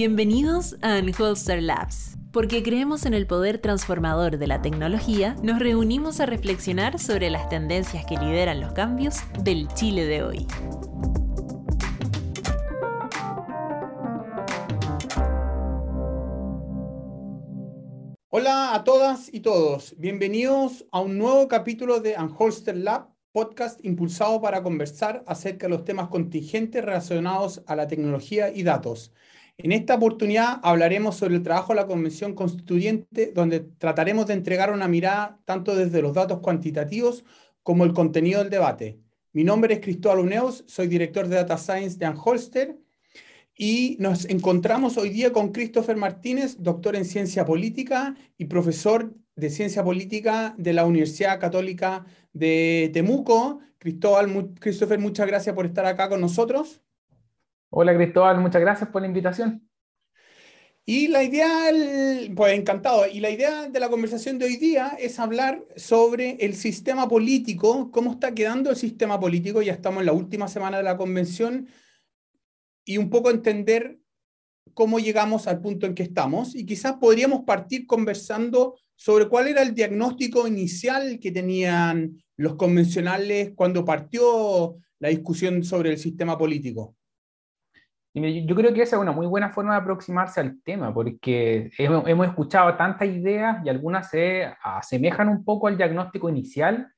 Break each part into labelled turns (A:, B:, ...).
A: Bienvenidos a Unholster Labs. Porque creemos en el poder transformador de la tecnología, nos reunimos a reflexionar sobre las tendencias que lideran los cambios del Chile de hoy.
B: Hola a todas y todos. Bienvenidos a un nuevo capítulo de Unholster Lab, podcast impulsado para conversar acerca de los temas contingentes relacionados a la tecnología y datos. En esta oportunidad hablaremos sobre el trabajo de la Convención Constituyente, donde trataremos de entregar una mirada tanto desde los datos cuantitativos como el contenido del debate. Mi nombre es Cristóbal Uneos, soy director de Data Science de Anholster y nos encontramos hoy día con Christopher Martínez, doctor en Ciencia Política y profesor de Ciencia Política de la Universidad Católica de Temuco. Cristóbal, Christopher, muchas gracias por estar acá con nosotros.
C: Hola Cristóbal, muchas gracias por la invitación.
B: Y la idea, pues encantado, y la idea de la conversación de hoy día es hablar sobre el sistema político, cómo está quedando el sistema político, ya estamos en la última semana de la convención, y un poco entender cómo llegamos al punto en que estamos, y quizás podríamos partir conversando sobre cuál era el diagnóstico inicial que tenían los convencionales cuando partió la discusión sobre el sistema político.
C: Yo creo que esa es una muy buena forma de aproximarse al tema, porque hemos escuchado tantas ideas y algunas se asemejan un poco al diagnóstico inicial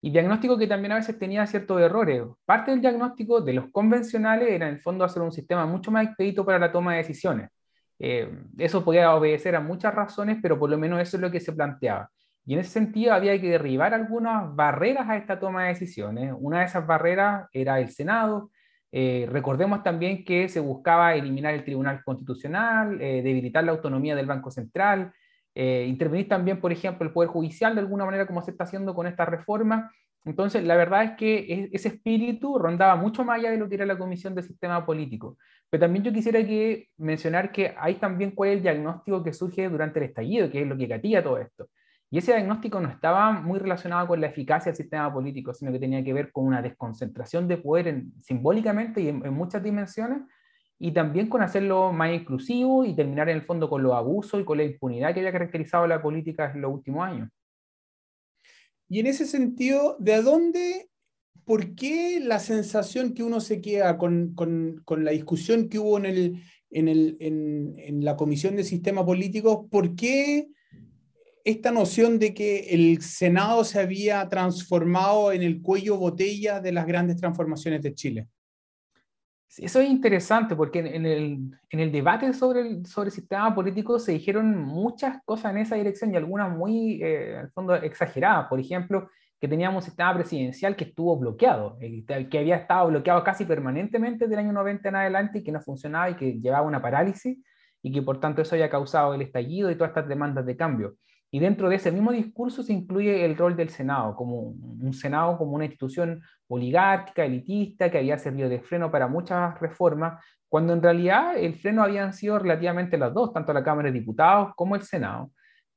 C: y diagnóstico que también a veces tenía ciertos errores. Parte del diagnóstico de los convencionales era en el fondo hacer un sistema mucho más expedito para la toma de decisiones. Eh, eso podía obedecer a muchas razones, pero por lo menos eso es lo que se planteaba. Y en ese sentido había que derribar algunas barreras a esta toma de decisiones. Una de esas barreras era el Senado, eh, recordemos también que se buscaba eliminar el Tribunal Constitucional, eh, debilitar la autonomía del Banco Central, eh, intervenir también, por ejemplo, el Poder Judicial de alguna manera como se está haciendo con esta reforma. Entonces, la verdad es que ese espíritu rondaba mucho más allá de lo que era la Comisión de Sistema Político. Pero también yo quisiera que mencionar que hay también cuál es el diagnóstico que surge durante el estallido, que es lo que gatilla todo esto. Y ese diagnóstico no estaba muy relacionado con la eficacia del sistema político, sino que tenía que ver con una desconcentración de poder simbólicamente y en, muchas dimensiones, y también con hacerlo más inclusivo y terminar en el fondo con los abusos y con la impunidad que había caracterizado la política en los últimos años.
B: Y en ese sentido, ¿de dónde, por qué la sensación que uno se queda con, con, con la discusión que hubo en, el, en, el, en, en la Comisión de Sistema Político, por qué esta noción de que el Senado se había transformado en el cuello botella de las grandes transformaciones de Chile.
C: Eso es interesante porque en el, en el debate sobre el, sobre el sistema político se dijeron muchas cosas en esa dirección y algunas muy, eh, al fondo, exageradas. Por ejemplo, que teníamos un sistema presidencial que estuvo bloqueado, eh, que había estado bloqueado casi permanentemente del año 90 en adelante y que no funcionaba y que llevaba una parálisis y que por tanto eso había causado el estallido y todas estas demandas de cambio. Y dentro de ese mismo discurso se incluye el rol del Senado, como un Senado como una institución oligárquica, elitista, que había servido de freno para muchas reformas, cuando en realidad el freno habían sido relativamente las dos, tanto la Cámara de Diputados como el Senado.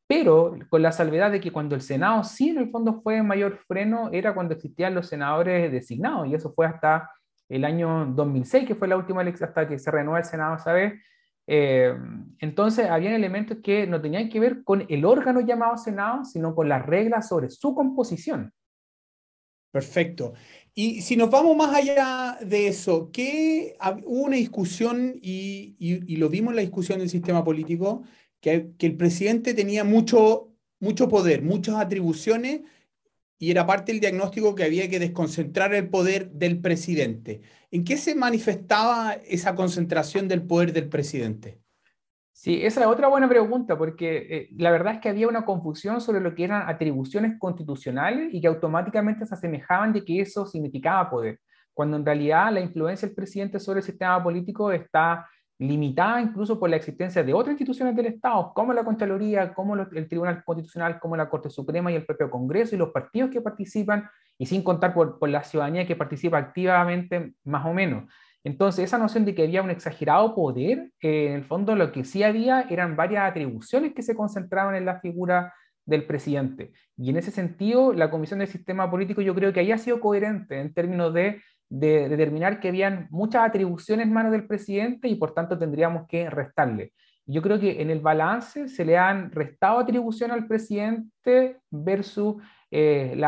C: Pero con la salvedad de que cuando el Senado sí en el fondo fue mayor freno, era cuando existían los senadores designados, y eso fue hasta el año 2006, que fue la última elección, hasta que se renueva el Senado esa vez, eh, entonces, había elementos que no tenían que ver con el órgano llamado Senado, sino con las reglas sobre su composición.
B: Perfecto. Y si nos vamos más allá de eso, que hubo una discusión, y, y, lo vimos en la discusión del sistema político, que, que el presidente tenía mucho, mucho poder, muchas atribuciones, y era parte del diagnóstico que había que desconcentrar el poder del presidente. ¿En qué se manifestaba esa concentración del poder del presidente?
C: Sí, esa es otra buena pregunta, porque eh, la verdad es que había una confusión sobre lo que eran atribuciones constitucionales y que automáticamente se asemejaban de que eso significaba poder, cuando en realidad la influencia del presidente sobre el sistema político está limitada incluso por la existencia de otras instituciones del Estado, como la Contraloría, como el Tribunal Constitucional, como la Corte Suprema y el propio Congreso y los partidos que participan, y sin contar por, la ciudadanía que participa activamente más o menos. Entonces, esa noción de que había un exagerado poder, eh, en el fondo lo que sí había eran varias atribuciones que se concentraban en la figura del presidente. Y en ese sentido, la Comisión del Sistema Político yo creo que ahí ha sido coherente en términos de de determinar que habían muchas atribuciones en manos del presidente y por tanto tendríamos que restarle. Yo creo que en el balance se le han restado atribución al presidente versus eh,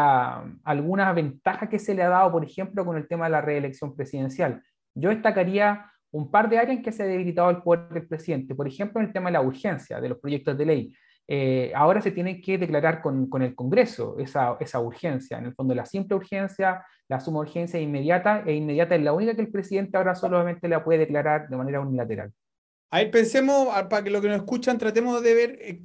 C: algunas ventajas que se le ha dado, por ejemplo, con el tema de la reelección presidencial. Yo destacaría un par de áreas en que se ha debilitado el poder del presidente. Por ejemplo, en el tema de la urgencia de los proyectos de ley. Eh, ahora se tiene que declarar con, el Congreso esa, urgencia. En el fondo, la simple urgencia, la suma urgencia inmediata e inmediata es la única que el presidente ahora solamente la puede declarar de manera unilateral.
B: A ver, pensemos, para que lo que nos escuchan, tratemos de ver, eh,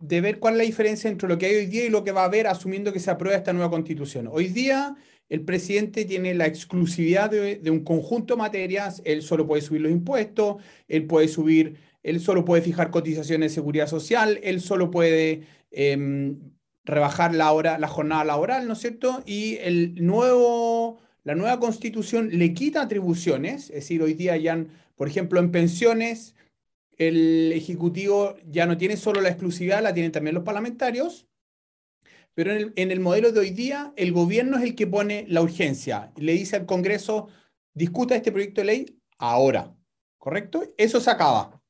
B: de ver cuál es la diferencia entre lo que hay hoy día y lo que va a haber asumiendo que se aprueba esta nueva constitución. Hoy día el presidente tiene la exclusividad de, de un conjunto de materias, él solo puede subir los impuestos, él puede subir él solo puede fijar cotizaciones de seguridad social, él solo puede em, rebajar la, hora, la jornada laboral, ¿no es cierto? Y el nuevo, la nueva constitución le quita atribuciones, es decir, hoy día ya, por ejemplo, en pensiones, el Ejecutivo ya no tiene solo la exclusividad, la tienen también los parlamentarios, pero en el, en el modelo de hoy día, el gobierno es el que pone la urgencia, le dice al Congreso, discuta este proyecto de ley ahora, ¿correcto? Eso se acaba.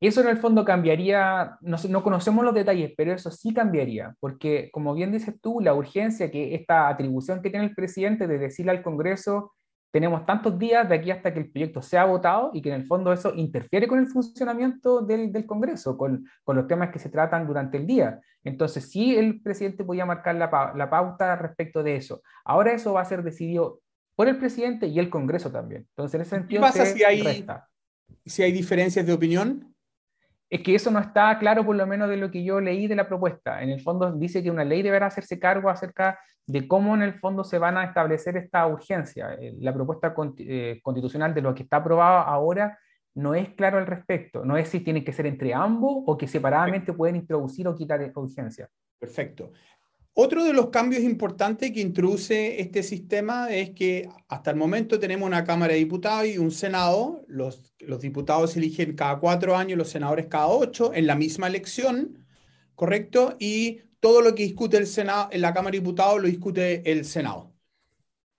C: Eso en el fondo cambiaría, no, no, conocemos los detalles, pero eso sí cambiaría, porque como bien dices tú, la urgencia, que esta atribución que tiene el presidente de decirle al Congreso, tenemos tantos días de aquí hasta que el proyecto sea votado y que en el fondo eso interfiere con el funcionamiento del, del Congreso, con, con, los temas que se tratan durante el día. Entonces sí el presidente podía marcar la, la pauta respecto de eso. Ahora eso va a ser decidido por el presidente y el Congreso también. Entonces en ese sentido...
B: ¿Qué pasa si hay, si hay diferencias de opinión?
C: Es que eso no está claro, por lo menos de lo que yo leí de la propuesta. En el fondo dice que una ley deberá hacerse cargo acerca de cómo en el fondo se van a establecer esta urgencia. Eh, la propuesta eh, constitucional de lo que está aprobado ahora no es claro al respecto. No es si tiene que ser entre ambos o que separadamente pueden introducir o quitar urgencia.
B: Perfecto. Otro de los cambios importantes que introduce este sistema es que hasta el momento tenemos una Cámara de Diputados y un Senado. Los, los diputados se eligen cada cuatro años, los senadores cada ocho, en la misma elección, ¿correcto? Y todo lo que discute el Senado, en la Cámara de Diputados lo discute el Senado.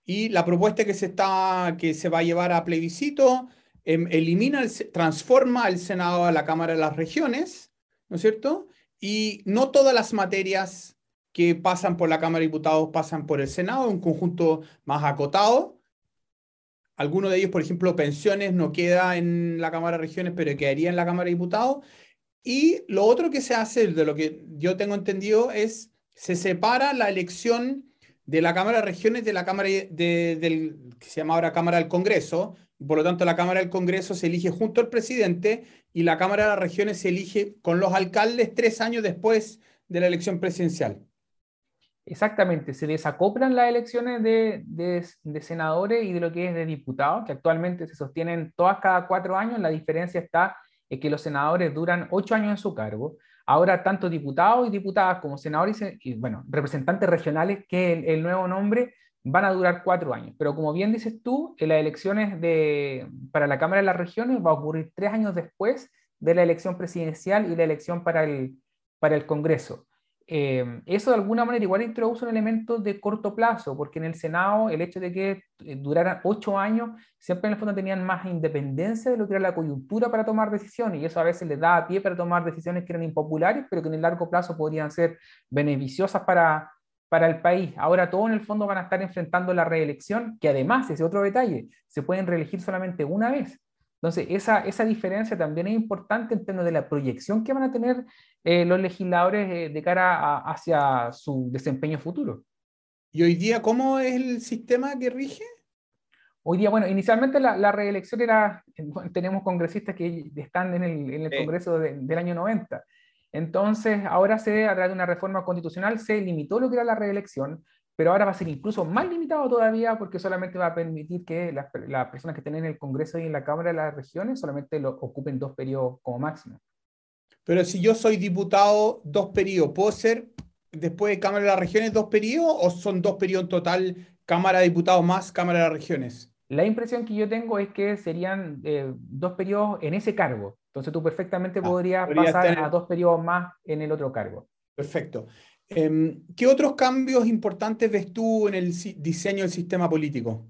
B: Y la propuesta que se, está, que se va a llevar a plebiscito em, elimina, transforma al Senado a la Cámara de las Regiones, ¿no es cierto? Y no todas las materias que pasan por la Cámara de Diputados pasan por el Senado, un conjunto más acotado. Algunos de ellos, por ejemplo, pensiones no queda en la Cámara de Regiones, pero quedaría en la Cámara de Diputados. Y lo otro que se hace, de lo que yo tengo entendido, es se separa la elección de la Cámara de Regiones de la Cámara de, del que se llama ahora Cámara del Congreso. Por lo tanto, la Cámara del Congreso se elige junto al presidente y la Cámara de las Regiones se elige con los alcaldes tres años después de la elección presidencial.
C: Exactamente, se desacoplan las elecciones de, de, senadores y de lo que es de diputados, que actualmente se sostienen todas cada cuatro años. La diferencia está en que los senadores duran ocho años en su cargo. Ahora, tanto diputados y diputadas como senadores y, bueno, representantes regionales, que el, nuevo nombre, van a durar cuatro años. Pero como bien dices tú, las elecciones de, para la Cámara de las Regiones va a ocurrir tres años después de la elección presidencial y la elección para el, para el Congreso. Eh, eso de alguna manera igual introduce un elemento de corto plazo, porque en el Senado el hecho de que eh, duraran ocho años, siempre en el fondo tenían más independencia de lo que era la coyuntura para tomar decisiones, y eso a veces les da pie para tomar decisiones que eran impopulares, pero que en el largo plazo podrían ser beneficiosas para, para el país. Ahora todos en el fondo van a estar enfrentando la reelección, que además, ese otro detalle, se pueden reelegir solamente una vez. Entonces, esa, esa diferencia también es importante en términos de la proyección que van a tener eh, los legisladores eh, de cara hacia su desempeño futuro.
B: ¿Y hoy día cómo es el sistema que rige?
C: Hoy día, bueno, inicialmente la, la reelección era, tenemos congresistas que están en el, en el Congreso del año 90. Entonces, ahora se, a través de una reforma constitucional, se limitó lo que era la reelección, pero ahora va a ser incluso más limitado todavía porque solamente va a permitir que las, las personas que estén en el Congreso y en la Cámara de las Regiones solamente lo ocupen dos periodos como máximo.
B: Pero si yo soy diputado, dos periodos, ¿puedo ser después de Cámara de las Regiones dos periodos o son dos periodos en total, Cámara de Diputados más Cámara de las Regiones?
C: La impresión que yo tengo es que serían eh, dos periodos en ese cargo. Entonces tú perfectamente ah, podrías pasar a dos periodos más en el otro cargo.
B: Perfecto. Em, ¿Qué otros cambios importantes ves tú en el diseño del sistema político?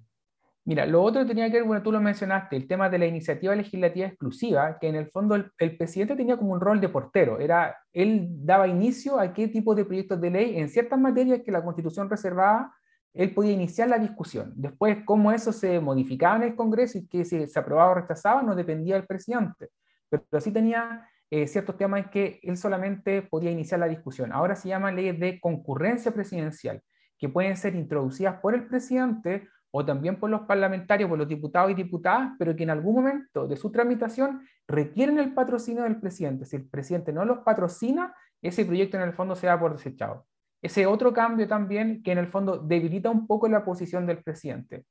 C: Mira, lo otro tenía que ver, bueno, tú lo mencionaste, el tema de la iniciativa legislativa exclusiva, que en el fondo el, presidente tenía como un rol de portero, era, él daba inicio a qué tipo de proyectos de ley en ciertas materias que la Constitución reservaba, él podía iniciar la discusión. Después, cómo eso se modificaba en el Congreso y que se, se aprobaba o rechazaba, no dependía del presidente, pero, pero sí tenía eh, ciertos temas en que él solamente podía iniciar la discusión. Ahora se llaman leyes de concurrencia presidencial, que pueden ser introducidas por el presidente o también por los parlamentarios, por los diputados y diputadas, pero que en algún momento de su tramitación requieren el patrocinio del presidente. Si el presidente no los patrocina, ese proyecto en el fondo se da por desechado. Ese otro cambio también que en el fondo debilita un poco la posición del presidente.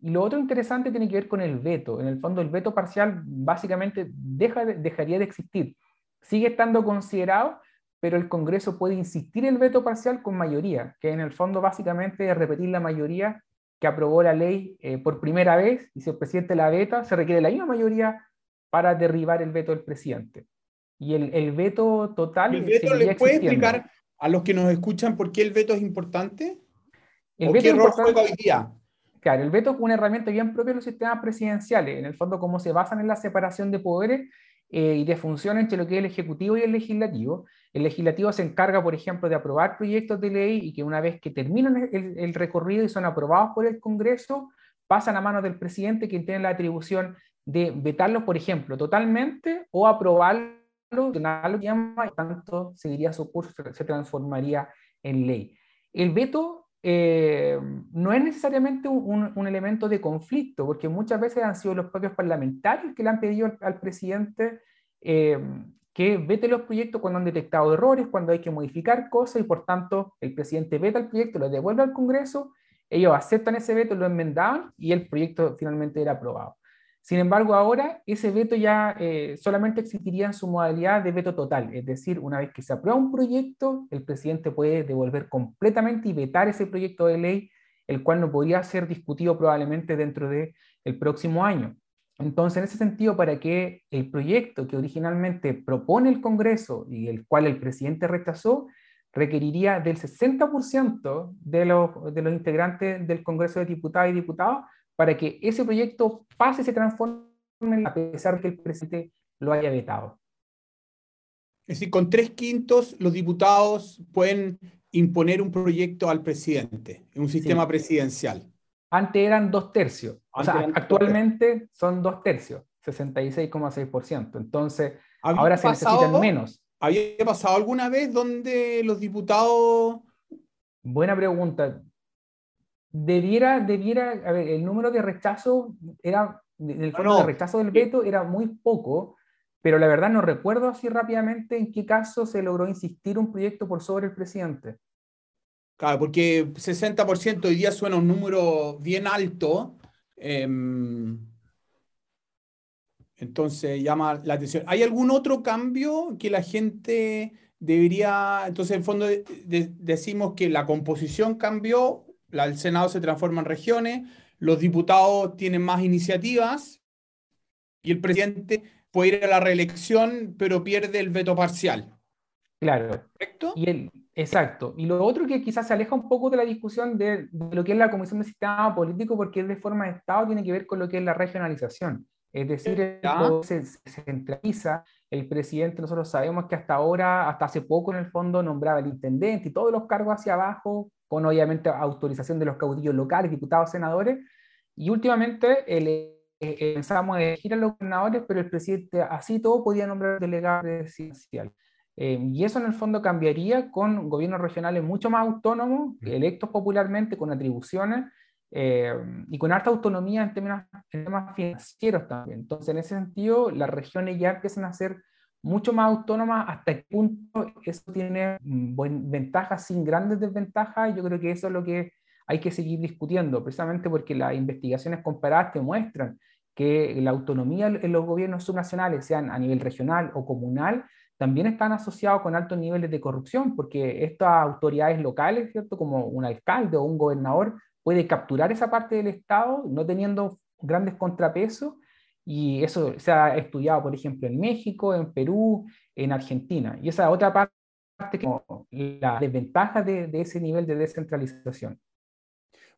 C: Y lo otro interesante tiene que ver con el veto. En el fondo el veto parcial básicamente deja dejaría de existir. Sigue estando considerado, pero el Congreso puede insistir el veto parcial con mayoría, que en el fondo básicamente es repetir la mayoría que aprobó la ley eh, por primera vez y si el presidente la veta, se requiere la misma mayoría para derribar el veto del presidente. Y el, el veto total...
B: ¿El veto le puede explicar a los que nos escuchan por qué el veto es importante?
C: El ¿O veto qué rol juega hoy día? Claro, el veto es una herramienta bien propia de los sistemas presidenciales, en el fondo cómo se basan en la separación de poderes eh, y de funciones entre lo que es el Ejecutivo y el Legislativo. El Legislativo se encarga, por ejemplo, de aprobar proyectos de ley y que una vez que terminan el, recorrido y son aprobados por el Congreso, pasan a manos del presidente, quien tiene la atribución de vetarlos, por ejemplo, totalmente o aprobarlos, y tanto seguiría su curso, se transformaría en ley. El veto eh, no es necesariamente un, elemento de conflicto, porque muchas veces han sido los propios parlamentarios que le han pedido al, presidente eh, que vete los proyectos cuando han detectado errores, cuando hay que modificar cosas y por tanto el presidente veta el proyecto, lo devuelve al Congreso, ellos aceptan ese veto, lo enmendaban y el proyecto finalmente era aprobado. Sin embargo, ahora ese veto ya eh, solamente existiría en su modalidad de veto total, es decir, una vez que se aprueba un proyecto, el presidente puede devolver completamente y vetar ese proyecto de ley, el cual no podría ser discutido probablemente dentro del el próximo año. Entonces, en ese sentido, para que el proyecto que originalmente propone el Congreso y el cual el presidente rechazó, requeriría del 60% de los, de los integrantes del Congreso de Diputados y Diputados para que ese proyecto pase se transforme a pesar de que el presidente lo haya vetado.
B: Es decir, con tres quintos los diputados pueden imponer un proyecto al presidente en un sistema presidencial.
C: Antes eran dos tercios. o sea, actualmente son dos tercios, 66,6%. Entonces, ahora se necesitan menos.
B: ¿Había pasado alguna vez donde los diputados...
C: Buena pregunta debiera, debiera, a ver, el número de rechazo era, el fondo de rechazo del veto era muy poco, pero la verdad no recuerdo así rápidamente en qué caso se logró insistir un proyecto por sobre el presidente.
B: Claro, porque 60% hoy día suena un número bien alto. Em, entonces llama la atención. ¿Hay algún otro cambio que la gente debería, entonces en fondo decimos que la composición cambió el Senado se transforma en regiones, los diputados tienen más iniciativas y el presidente puede ir a la reelección, pero pierde el veto parcial.
C: Claro. ¿Correcto? Y el, exacto. Y lo otro que quizás se aleja un poco de la discusión de, lo que es la Comisión de Sistema Político, porque es de forma de Estado, tiene que ver con lo que es la regionalización. Es decir, se, se centraliza el presidente, nosotros sabemos que hasta ahora, hasta hace poco en el fondo, nombraba el intendente y todos los cargos hacia abajo con obviamente autorización de los caudillos locales, diputados, senadores, y últimamente el, eh, eh, pensábamos elegir a los gobernadores, pero el presidente así todo podía nombrar delegado presidencial. Eh, y eso en el fondo cambiaría con gobiernos regionales mucho más autónomos, electos popularmente, con atribuciones y con alta autonomía en, términos, en temas financieros también. Entonces, en ese sentido, las regiones ya empiezan a ser mucho más autónoma hasta qué punto eso tiene mm, ventajas sin grandes desventajas. Yo creo que eso es lo que hay que seguir discutiendo, precisamente porque las investigaciones comparadas te muestran que la autonomía en los gobiernos subnacionales, sean a nivel regional o comunal, también están asociados con altos niveles de corrupción, porque estas autoridades locales, ¿cierto? como un alcalde o un gobernador, puede capturar esa parte del Estado no teniendo grandes contrapesos y eso se ha estudiado, por ejemplo, en México, en Perú, en Argentina. Y esa otra parte que la desventaja de, ese nivel de descentralización.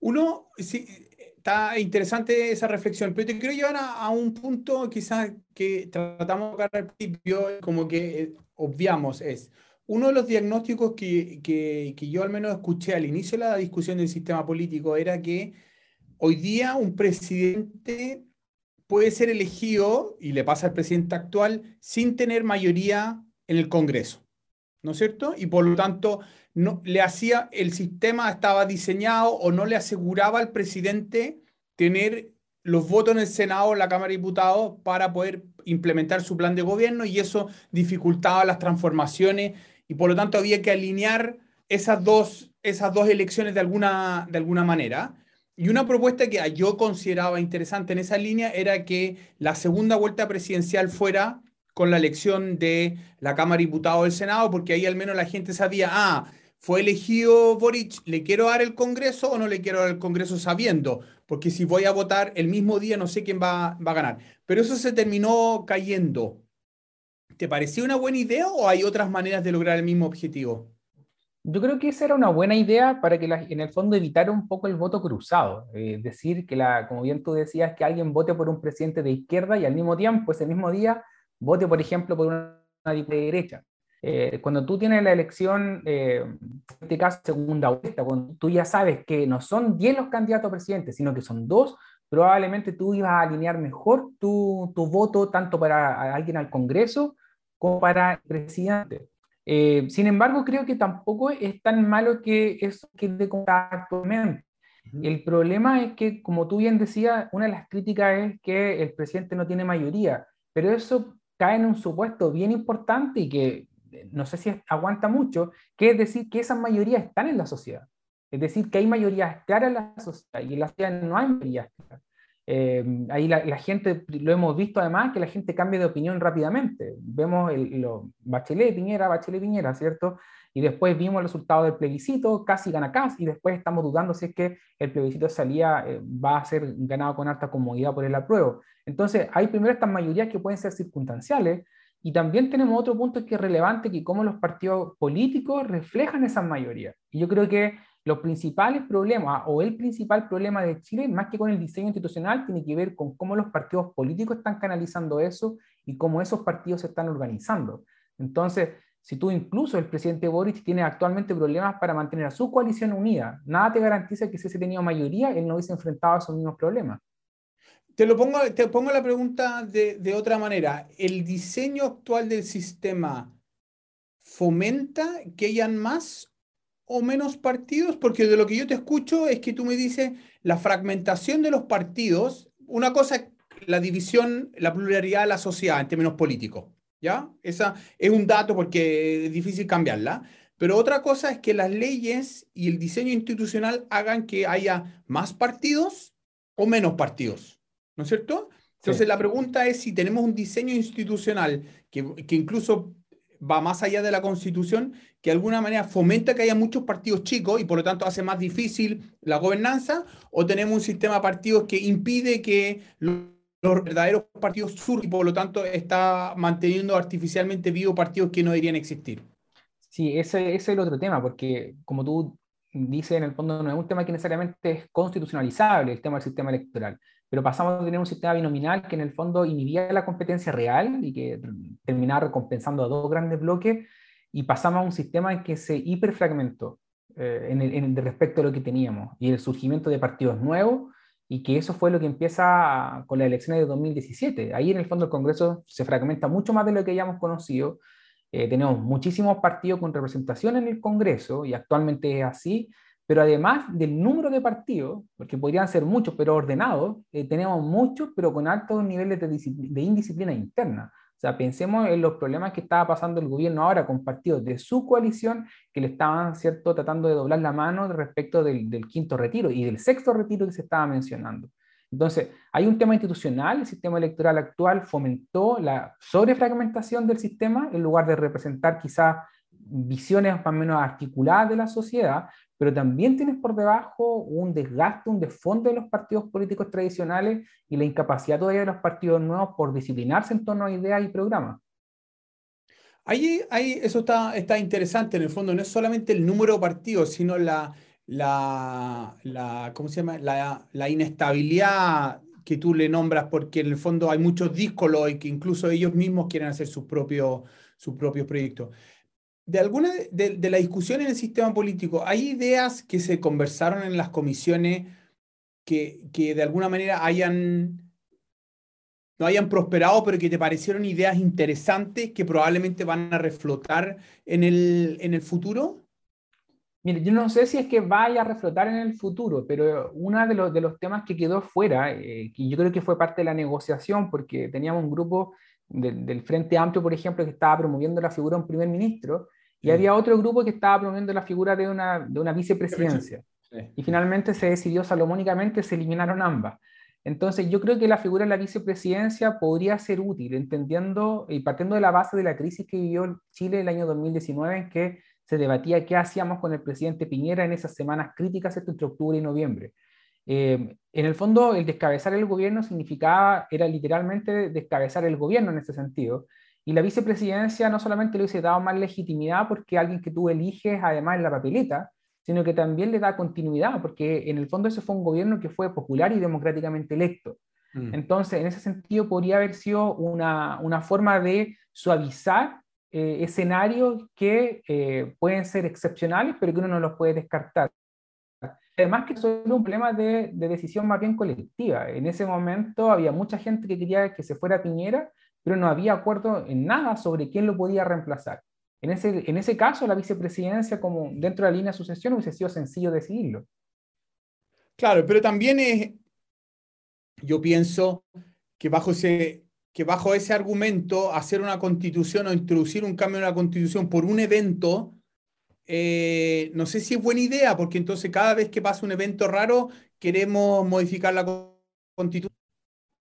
B: Uno, está interesante esa reflexión, pero te quiero llevar a, un punto quizás que tratamos de al principio, como que eh, obviamos, es uno de los diagnósticos que, que, que, yo al menos escuché al inicio de la discusión del sistema político era que hoy día un presidente puede ser elegido, y le pasa al presidente actual, sin tener mayoría en el Congreso, ¿no es cierto? Y por lo tanto, no, le hacía, el sistema estaba diseñado o no le aseguraba al presidente tener los votos en el Senado, en la Cámara de Diputados, para poder implementar su plan de gobierno y eso dificultaba las transformaciones y por lo tanto había que alinear esas dos, esas dos elecciones de alguna, de alguna manera. Y una propuesta que yo consideraba interesante en esa línea era que la segunda vuelta presidencial fuera con la elección de la Cámara de Diputados del Senado, porque ahí al menos la gente sabía, ah, fue elegido Boric, ¿le quiero dar el Congreso o no le quiero dar el Congreso sabiendo? Porque si voy a votar el mismo día no sé quién va, va a ganar. Pero eso se terminó cayendo. ¿Te pareció una buena idea o hay otras maneras de lograr el mismo objetivo?
C: Yo creo que esa era una buena idea para que en el fondo evitar un poco el voto cruzado. Es decir, que la, como bien tú decías, que alguien vote por un presidente de izquierda y al mismo tiempo, ese mismo día, vote, por ejemplo, por una de derecha. Eh, cuando tú tienes la elección, eh, en este caso segunda vuelta, cuando tú ya sabes que no son 10 los candidatos a presidente, sino que son dos, probablemente tú ibas a alinear mejor tu, tu voto tanto para alguien al Congreso como para el presidente. Eh, sin embargo, creo que tampoco es tan malo que eso quede como actualmente. El problema es que, como tú bien decías, una de las críticas es que el presidente no tiene mayoría, pero eso cae en un supuesto bien importante y que eh, no sé si aguanta mucho, que es decir que esas mayorías están en la sociedad. Es decir, que hay mayorías claras en la sociedad y en la sociedad no hay mayorías claras. Eh, ahí la, gente, lo hemos visto además, que la gente cambia de opinión rápidamente. Vemos el, lo, Bachelet, Piñera, Bachelet, Piñera, ¿cierto? Y después vimos el resultado del plebiscito, casi gana casi, y después estamos dudando si es que el plebiscito salía, eh, va a ser ganado con alta comodidad por el apruebo. Entonces, hay primero estas mayorías que pueden ser circunstanciales, y también tenemos otro punto que es relevante, que cómo los partidos políticos reflejan esas mayorías. Y yo creo que los principales problemas o el principal problema de Chile, más que con el diseño institucional, tiene que ver con cómo los partidos políticos están canalizando eso y cómo esos partidos se están organizando. Entonces, si tú incluso el presidente Boric tiene actualmente problemas para mantener a su coalición unida, nada te garantiza que si ese tenido mayoría, él no hubiese enfrentado a esos mismos problemas.
B: Te, lo pongo, te pongo la pregunta de, de otra manera. ¿El diseño actual del sistema fomenta que hayan más o menos partidos? Porque de lo que yo te escucho es que tú me dices la fragmentación de los partidos, una cosa la división, la pluralidad de la sociedad en términos políticos, ¿ya? Esa es un dato porque es difícil cambiarla. Pero otra cosa es que las leyes y el diseño institucional hagan que haya más partidos o menos partidos, ¿no es cierto? Entonces la pregunta es si tenemos un diseño institucional que, que incluso va más allá de la constitución, que de alguna manera fomenta que haya muchos partidos chicos y por lo tanto hace más difícil la gobernanza, o tenemos un sistema de partidos que impide que los, verdaderos partidos surjan y por lo tanto está manteniendo artificialmente vivos partidos que no deberían existir.
C: Sí, ese, es el otro tema, porque como tú dices, en el fondo no es un tema que necesariamente es constitucionalizable, el tema del sistema electoral pero pasamos a tener un sistema binominal que en el fondo inhibía la competencia real y que terminaba recompensando a dos grandes bloques, y pasamos a un sistema en que se hiperfragmentó eh, en, el, en respecto a lo que teníamos, y el surgimiento de partidos nuevos, y que eso fue lo que empieza con las elecciones de 2017. Ahí en el fondo el Congreso se fragmenta mucho más de lo que hayamos conocido. Eh, tenemos muchísimos partidos con representación en el Congreso, y actualmente es así, pero además del número de partidos, porque podrían ser muchos, pero ordenados, eh, tenemos muchos, pero con altos niveles de, de, indisciplina interna. O sea, pensemos en los problemas que estaba pasando el gobierno ahora con partidos de su coalición que le estaban, ¿cierto?, tratando de doblar la mano respecto del, del quinto retiro y del sexto retiro que se estaba mencionando. Entonces, hay un tema institucional, el sistema electoral actual fomentó la sobrefragmentación del sistema en lugar de representar quizás visiones más o menos articuladas de la sociedad, pero también tienes por debajo un desgaste, un desfondo de los partidos políticos tradicionales y la incapacidad todavía de los partidos nuevos por disciplinarse en torno a ideas y programas.
B: Ahí, ahí eso está, está interesante, en el fondo no es solamente el número de partidos, sino la, la, la, ¿cómo se llama? La, la, inestabilidad que tú le nombras, porque en el fondo hay muchos díscolos y que incluso ellos mismos quieren hacer sus propios, sus propios proyectos. De alguna de, de la discusión en el sistema político, ¿hay ideas que se conversaron en las comisiones que, que de alguna manera hayan no hayan prosperado, pero que te parecieron ideas interesantes que probablemente van a reflotar en el, en el futuro?
C: Mire, yo no sé si es que vaya a reflotar en el futuro, pero uno de los, de los temas que quedó fuera, eh, que yo creo que fue parte de la negociación, porque teníamos un grupo del Frente Amplio, por ejemplo, que estaba promoviendo la figura de un primer ministro, y había otro grupo que estaba promoviendo la figura de una, de una vicepresidencia. Y finalmente se decidió salomónicamente, se eliminaron ambas. Entonces, yo creo que la figura de la vicepresidencia podría ser útil, entendiendo y partiendo de la base de la crisis que vivió Chile el año 2019, en que se debatía qué hacíamos con el presidente Piñera en esas semanas críticas entre octubre y noviembre. Eh, en el fondo, el descabezar el gobierno significaba, era literalmente descabezar el gobierno en ese sentido. Y la vicepresidencia no solamente le hubiese dado más legitimidad porque alguien que tú eliges además en la papeleta, sino que también le da continuidad, porque en el fondo ese fue un gobierno que fue popular y democráticamente electo. Mm. Entonces, en ese sentido, podría haber sido una, una forma de suavizar eh, escenarios que eh, pueden ser excepcionales, pero que uno no los puede descartar. Además que eso un problema de, de, decisión más bien colectiva. En ese momento había mucha gente que quería que se fuera Piñera, pero no había acuerdo en nada sobre quién lo podía reemplazar. En ese, en ese caso, la vicepresidencia, como dentro de la línea de sucesión, hubiese sido sencillo decidirlo.
B: Claro, pero también es, yo pienso que bajo ese, que bajo ese argumento, hacer una constitución o introducir un cambio en la constitución por un evento, eh, no sé si es buena idea, porque entonces cada vez que pasa un evento raro, queremos modificar la constitución.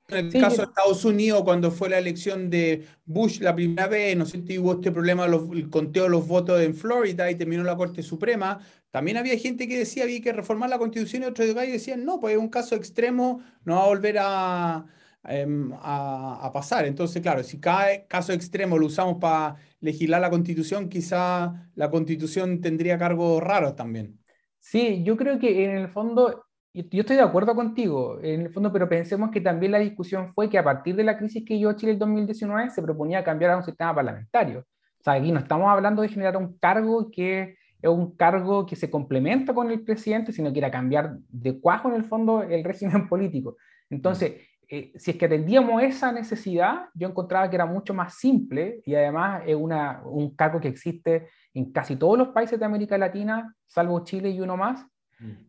B: En el caso de Estados Unidos, cuando fue la elección de Bush la primera vez, no sé si hubo este problema, el conteo de los votos en Florida y terminó la Corte Suprema, también había gente que decía había que reformar la Constitución y otros decían no, pues es un caso extremo, no va a volver a, em, a, pasar. Entonces, claro, si cada caso extremo lo usamos para legislar la Constitución, quizá la Constitución tendría cargos raros también.
C: Sí, yo creo que en el fondo yo estoy de acuerdo contigo, en el fondo, pero pensemos que también la discusión fue que a partir de la crisis que yo Chile en 2019 se proponía cambiar a un sistema parlamentario. O sea, aquí no estamos hablando de generar un cargo que es un cargo que se complementa con el presidente, sino que era cambiar de cuajo en el fondo el régimen político. Entonces, eh, si es que atendíamos esa necesidad, yo encontraba que era mucho más simple y además es una, un cargo que existe en casi todos los países de América Latina, salvo Chile y uno más,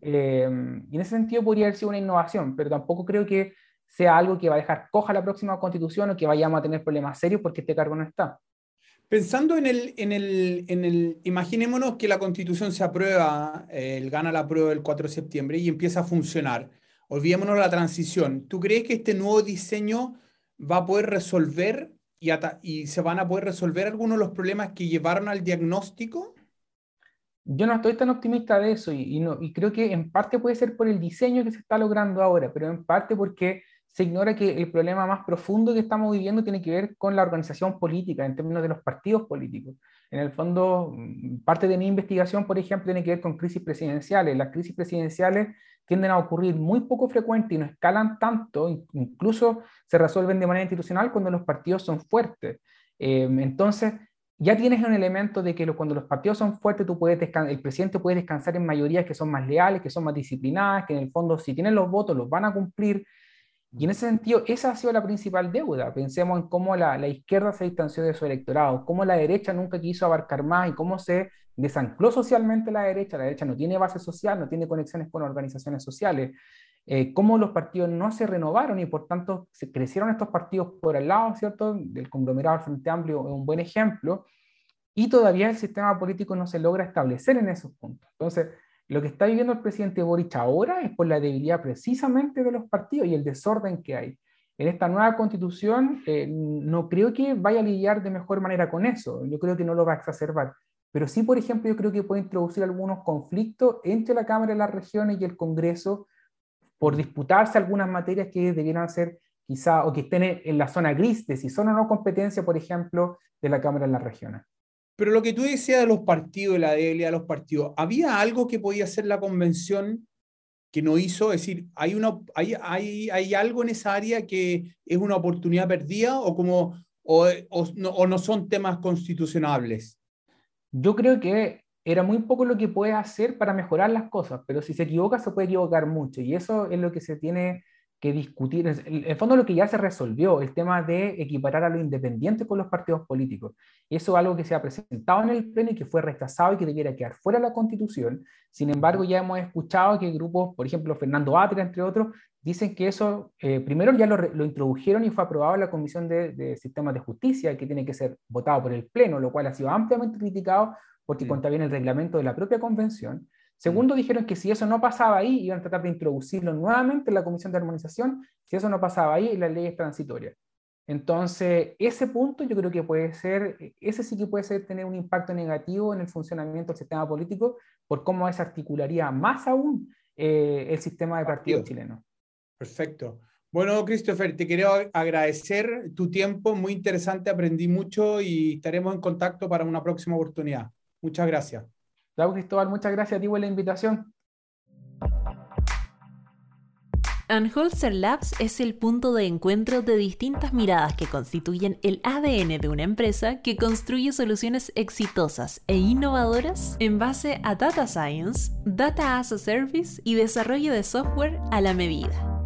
C: eh, y en ese sentido podría haber sido una innovación, pero tampoco creo que sea algo que va a dejar coja la próxima constitución o que vayamos a tener problemas serios porque este cargo no está.
B: Pensando en el, en el, en el imaginémonos que la constitución se aprueba, el gana la prueba el 4 de septiembre y empieza a funcionar. Olvidémonos la transición. ¿Tú crees que este nuevo diseño va a poder resolver y, se van a poder resolver algunos de los problemas que llevaron al diagnóstico?
C: Yo no estoy tan optimista de eso y, y creo que en parte puede ser por el diseño que se está logrando ahora, pero en parte porque se ignora que el problema más profundo que estamos viviendo tiene que ver con la organización política en términos de los partidos políticos. En el fondo, mm, parte de mi investigación, por ejemplo, tiene que ver con crisis presidenciales. Las crisis presidenciales tienden a ocurrir muy poco frecuente y no escalan tanto, incluso se resuelven de manera institucional cuando los partidos son fuertes. Eh, entonces, ya tienes un elemento de que cuando los partidos son fuertes, tú puedes el presidente puede descansar en mayorías que son más leales, que son más disciplinadas, que en el fondo si tienen los votos los van a cumplir. Y en ese sentido, esa ha sido la principal deuda. Pensemos en cómo la, izquierda se distanció de su electorado, cómo la derecha nunca quiso abarcar más y cómo se desancló socialmente la derecha. La derecha no tiene base social, no tiene conexiones con organizaciones sociales. Eh, cómo los partidos no se renovaron y por tanto se crecieron estos partidos por el lado, ¿cierto? Del conglomerado Frente Amplio es un buen ejemplo, y todavía el sistema político no se logra establecer en esos puntos. Entonces, lo que está viviendo el presidente Boric ahora es por la debilidad precisamente de los partidos y el desorden que hay. En esta nueva constitución eh, no creo que vaya a lidiar de mejor manera con eso, yo creo que no lo va a exacerbar, pero sí, por ejemplo, yo creo que puede introducir algunos conflictos entre la Cámara de las Regiones y el Congreso por disputarse algunas materias que debieran ser quizá o que estén en la zona gris de si son o no competencia, por ejemplo, de la Cámara en las regiones.
B: Pero lo que tú decías de los partidos, de la debilidad de los partidos, ¿había algo que podía hacer la convención que no hizo? Es decir, ¿hay, una, hay, hay, hay algo en esa área que es una oportunidad perdida o, como, o, o, no, o no son temas constitucionables?
C: Yo creo que era muy poco lo que puede hacer para mejorar las cosas, pero si se equivoca se puede equivocar mucho y eso es lo que se tiene que discutir. En el fondo lo que ya se resolvió, el tema de equiparar a los independientes con los partidos políticos. Eso es algo que se ha presentado en el Pleno y que fue rechazado y que debiera quedar fuera de la Constitución. Sin embargo, ya hemos escuchado que grupos, por ejemplo, Fernando Átila, entre otros, dicen que eso, eh, primero ya lo, lo, introdujeron y fue aprobado en la Comisión de, de Sistemas de Justicia, que tiene que ser votado por el Pleno, lo cual ha sido ampliamente criticado porque contraviene el reglamento de la propia convención. Segundo, dijeron que si eso no pasaba ahí, iban a tratar de introducirlo nuevamente en la Comisión de Armonización. Si eso no pasaba ahí, la ley es transitoria. Entonces, ese punto yo creo que puede ser, ese sí que puede ser tener un impacto negativo en el funcionamiento del sistema político por cómo desarticularía más aún eh, el sistema de partido, partido chileno.
B: Perfecto. Bueno, Christopher, te quiero agradecer tu tiempo, muy interesante, aprendí mucho y estaremos en contacto para una próxima oportunidad. Muchas gracias.
C: Claro, Cristóbal, muchas gracias a ti por la invitación.
A: Anholzer Labs es el punto de encuentro de distintas miradas que constituyen el ADN de una empresa que construye soluciones exitosas e innovadoras en base a Data Science, Data as a Service y desarrollo de software a la medida.